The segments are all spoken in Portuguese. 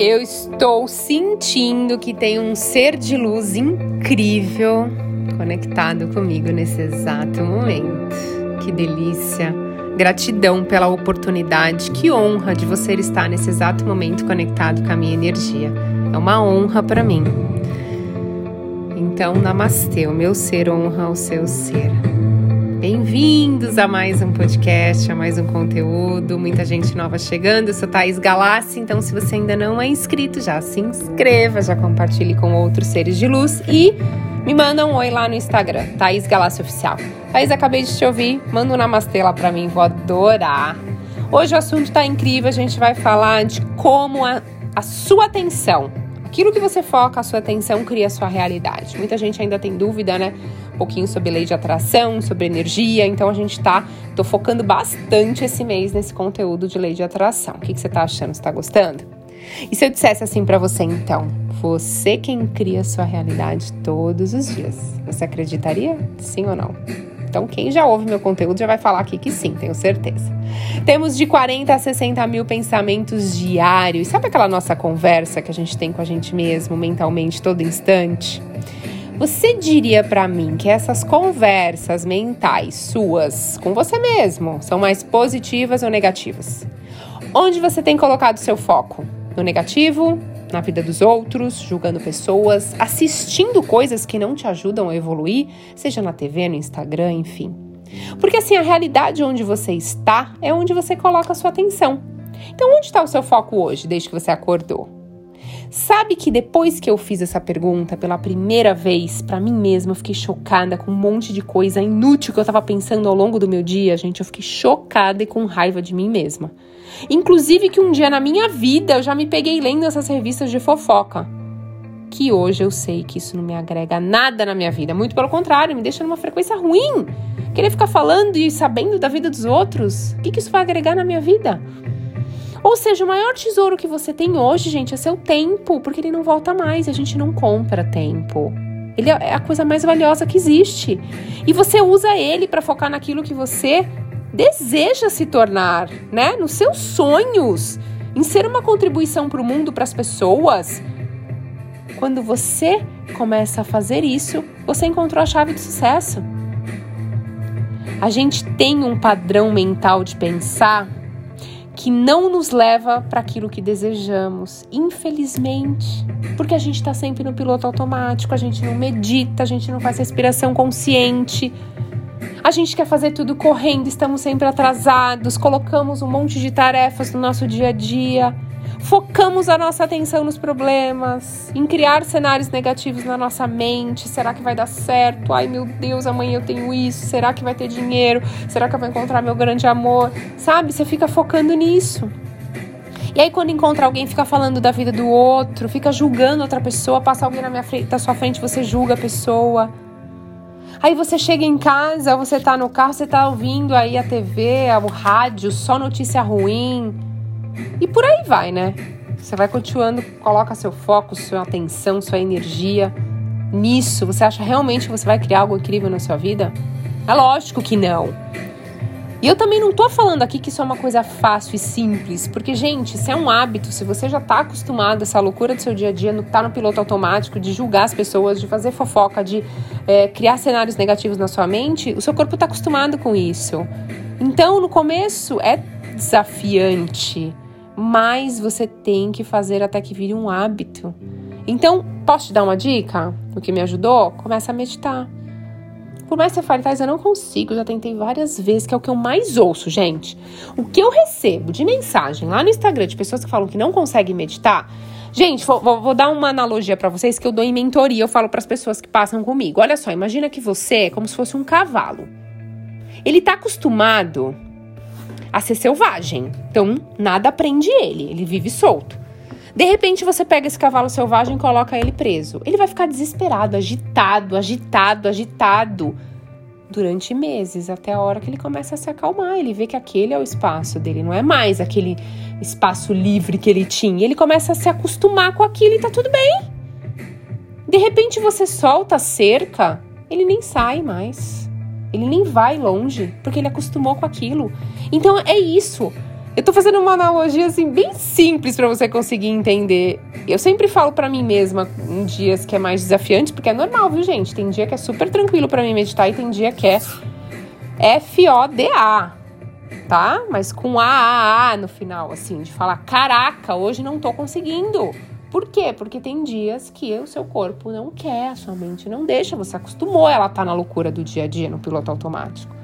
Eu estou sentindo que tem um ser de luz incrível conectado comigo nesse exato momento. Que delícia! Gratidão pela oportunidade, que honra de você estar nesse exato momento conectado com a minha energia. É uma honra para mim. Então, namastê, o meu ser honra o seu ser. Bem-vindos a mais um podcast, a mais um conteúdo. Muita gente nova chegando. Eu sou Thaís Galassi, então se você ainda não é inscrito, já se inscreva, já compartilhe com outros seres de luz e me manda um oi lá no Instagram, Thaís Galassi Oficial. Thaís, acabei de te ouvir, manda um namastê lá pra mim, vou adorar. Hoje o assunto tá incrível, a gente vai falar de como a, a sua atenção Aquilo que você foca, a sua atenção cria a sua realidade. Muita gente ainda tem dúvida, né? Um pouquinho sobre lei de atração, sobre energia. Então a gente tá, tô focando bastante esse mês nesse conteúdo de lei de atração. O que, que você tá achando? Você tá gostando? E se eu dissesse assim para você então, você quem cria a sua realidade todos os dias, você acreditaria? Sim ou não? Então, quem já ouve meu conteúdo já vai falar aqui que sim, tenho certeza. Temos de 40 a 60 mil pensamentos diários. Sabe aquela nossa conversa que a gente tem com a gente mesmo, mentalmente, todo instante? Você diria para mim que essas conversas mentais suas com você mesmo são mais positivas ou negativas? Onde você tem colocado seu foco? No negativo, na vida dos outros, julgando pessoas, assistindo coisas que não te ajudam a evoluir, seja na TV, no Instagram, enfim. Porque assim, a realidade onde você está é onde você coloca a sua atenção. Então, onde está o seu foco hoje, desde que você acordou? Sabe que depois que eu fiz essa pergunta pela primeira vez para mim mesma, eu fiquei chocada com um monte de coisa inútil que eu estava pensando ao longo do meu dia, gente. Eu fiquei chocada e com raiva de mim mesma. Inclusive que um dia na minha vida eu já me peguei lendo essas revistas de fofoca. Que hoje eu sei que isso não me agrega nada na minha vida. Muito pelo contrário, me deixa numa frequência ruim. Querer ficar falando e sabendo da vida dos outros. O que, que isso vai agregar na minha vida? Ou seja, o maior tesouro que você tem hoje, gente, é seu tempo, porque ele não volta mais, a gente não compra tempo. Ele é a coisa mais valiosa que existe. E você usa ele para focar naquilo que você deseja se tornar, né? Nos seus sonhos, em ser uma contribuição para o mundo, para as pessoas. Quando você começa a fazer isso, você encontrou a chave do sucesso. A gente tem um padrão mental de pensar que não nos leva para aquilo que desejamos, infelizmente, porque a gente está sempre no piloto automático, a gente não medita, a gente não faz respiração consciente. A gente quer fazer tudo correndo, estamos sempre atrasados, colocamos um monte de tarefas no nosso dia a dia, focamos a nossa atenção nos problemas, em criar cenários negativos na nossa mente. Será que vai dar certo? Ai meu Deus, amanhã eu tenho isso. Será que vai ter dinheiro? Será que eu vou encontrar meu grande amor? Sabe? Você fica focando nisso. E aí, quando encontra alguém, fica falando da vida do outro, fica julgando outra pessoa, passa alguém na minha frente, na sua frente, você julga a pessoa. Aí você chega em casa, você tá no carro, você tá ouvindo aí a TV, o rádio, só notícia ruim. E por aí vai, né? Você vai continuando, coloca seu foco, sua atenção, sua energia nisso. Você acha realmente que você vai criar algo incrível na sua vida? É lógico que não. E eu também não tô falando aqui que isso é uma coisa fácil e simples, porque, gente, isso é um hábito. Se você já tá acostumado a essa loucura do seu dia a dia, no tá no piloto automático, de julgar as pessoas, de fazer fofoca, de é, criar cenários negativos na sua mente, o seu corpo tá acostumado com isso. Então, no começo é desafiante, mas você tem que fazer até que vire um hábito. Então, posso te dar uma dica? O que me ajudou? Começa a meditar. Por mais que você fale, eu não consigo, já tentei várias vezes, que é o que eu mais ouço, gente. O que eu recebo de mensagem lá no Instagram de pessoas que falam que não conseguem meditar. Gente, vou, vou, vou dar uma analogia para vocês que eu dou em mentoria, eu falo para as pessoas que passam comigo. Olha só, imagina que você é como se fosse um cavalo. Ele tá acostumado a ser selvagem. Então, nada prende ele, ele vive solto. De repente você pega esse cavalo selvagem e coloca ele preso. Ele vai ficar desesperado, agitado, agitado, agitado durante meses, até a hora que ele começa a se acalmar. Ele vê que aquele é o espaço dele, não é mais aquele espaço livre que ele tinha. Ele começa a se acostumar com aquilo e tá tudo bem. De repente você solta a cerca, ele nem sai mais. Ele nem vai longe, porque ele acostumou com aquilo. Então é isso. Eu tô fazendo uma analogia assim bem simples para você conseguir entender. Eu sempre falo para mim mesma em dias que é mais desafiante, porque é normal, viu, gente? Tem dia que é super tranquilo para mim meditar e tem dia que é F O D A, tá? Mas com A A A no final, assim, de falar, caraca, hoje não tô conseguindo. Por quê? Porque tem dias que o seu corpo não quer, a sua mente não deixa, você acostumou ela tá na loucura do dia a dia, no piloto automático.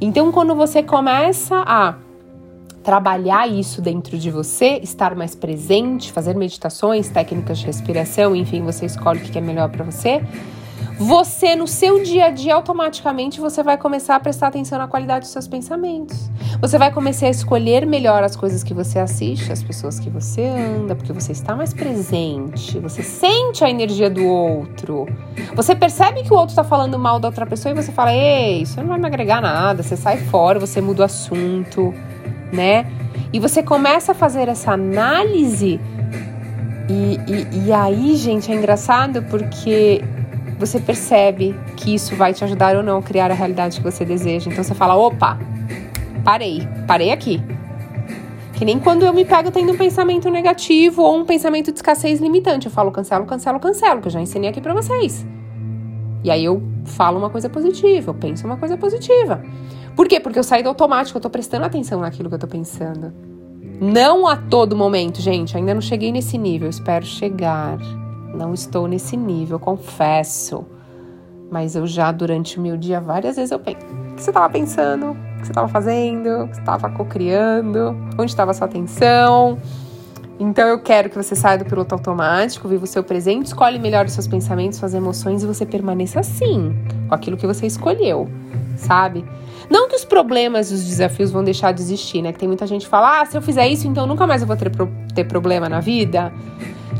Então, quando você começa a trabalhar isso dentro de você, estar mais presente, fazer meditações, técnicas de respiração, enfim, você escolhe o que é melhor para você. Você no seu dia a dia automaticamente você vai começar a prestar atenção na qualidade dos seus pensamentos. Você vai começar a escolher melhor as coisas que você assiste, as pessoas que você anda, porque você está mais presente, você sente a energia do outro. Você percebe que o outro está falando mal da outra pessoa e você fala: "Ei, isso não vai me agregar nada". Você sai fora, você muda o assunto né? E você começa a fazer essa análise, e, e, e aí, gente, é engraçado porque você percebe que isso vai te ajudar ou não a criar a realidade que você deseja. Então você fala: opa, parei, parei aqui. Que nem quando eu me pego tendo um pensamento negativo ou um pensamento de escassez limitante. Eu falo cancelo, cancelo, cancelo, que eu já ensinei aqui para vocês. E aí eu falo uma coisa positiva, eu penso uma coisa positiva. Por quê? Porque eu saí do automático, eu tô prestando atenção naquilo que eu tô pensando. Não a todo momento, gente, ainda não cheguei nesse nível, espero chegar. Não estou nesse nível, confesso. Mas eu já, durante o meu dia, várias vezes eu penso: o que você estava pensando? O que você estava fazendo? O que você estava co-criando? Onde estava sua atenção? Então eu quero que você saia do piloto automático, viva o seu presente, escolhe melhor os seus pensamentos, suas emoções e você permaneça assim, com aquilo que você escolheu, sabe? Não que os problemas e os desafios vão deixar de existir, né? Que tem muita gente que fala, ah, se eu fizer isso, então nunca mais eu vou ter, pro ter problema na vida.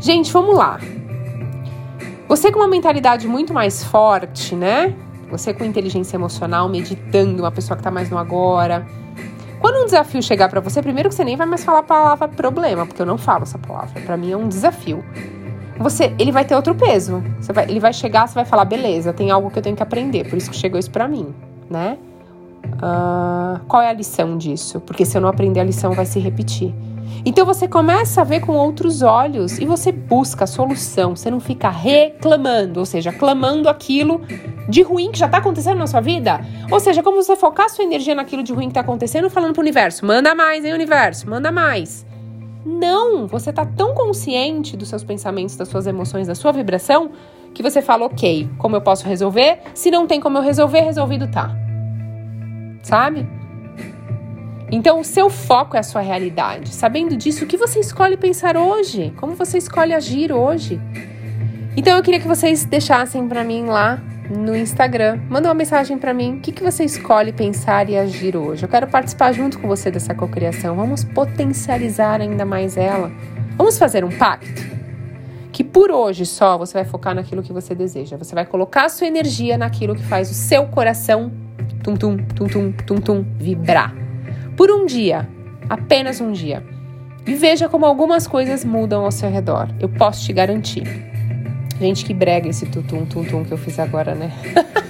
Gente, vamos lá. Você com uma mentalidade muito mais forte, né? Você com inteligência emocional, meditando, uma pessoa que tá mais no agora. Quando um desafio chegar para você, primeiro que você nem vai mais falar a palavra problema, porque eu não falo essa palavra. Para mim é um desafio. Você, ele vai ter outro peso. Vai, ele vai chegar, você vai falar, beleza, tem algo que eu tenho que aprender, por isso que chegou isso para mim, né? Uh, qual é a lição disso? Porque se eu não aprender a lição, vai se repetir. Então você começa a ver com outros olhos e você busca a solução. Você não fica reclamando, ou seja, clamando aquilo de ruim que já está acontecendo na sua vida. Ou seja, como você focar sua energia naquilo de ruim que está acontecendo, falando para o universo: manda mais, hein, universo, manda mais. Não, você está tão consciente dos seus pensamentos, das suas emoções, da sua vibração, que você fala: ok, como eu posso resolver? Se não tem como eu resolver, resolvido tá sabe? Então, o seu foco é a sua realidade. Sabendo disso, o que você escolhe pensar hoje? Como você escolhe agir hoje? Então, eu queria que vocês deixassem para mim lá no Instagram. Manda uma mensagem para mim. O que, que você escolhe pensar e agir hoje? Eu quero participar junto com você dessa cocriação. Vamos potencializar ainda mais ela. Vamos fazer um pacto? Que por hoje só você vai focar naquilo que você deseja. Você vai colocar a sua energia naquilo que faz o seu coração tum tum, tum tum, tum tum, vibrar. Por um dia, apenas um dia. E veja como algumas coisas mudam ao seu redor. Eu posso te garantir. Gente, que brega esse tutum, tum tum que eu fiz agora, né?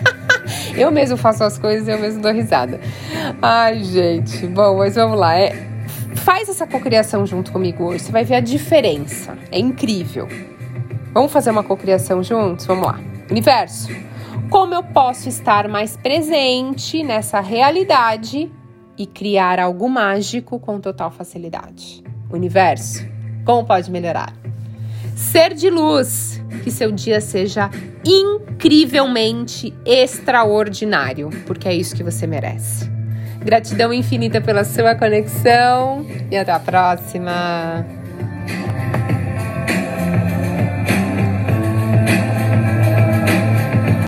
eu mesmo faço as coisas e eu mesmo dou risada. Ai, gente. Bom, mas vamos lá. É, faz essa cocriação junto comigo hoje. Você vai ver a diferença. É incrível. Vamos fazer uma cocriação juntos? Vamos lá. Universo, como eu posso estar mais presente nessa realidade e criar algo mágico com total facilidade. Universo, como pode melhorar? Ser de luz, que seu dia seja incrivelmente extraordinário, porque é isso que você merece. Gratidão infinita pela sua conexão e até a próxima.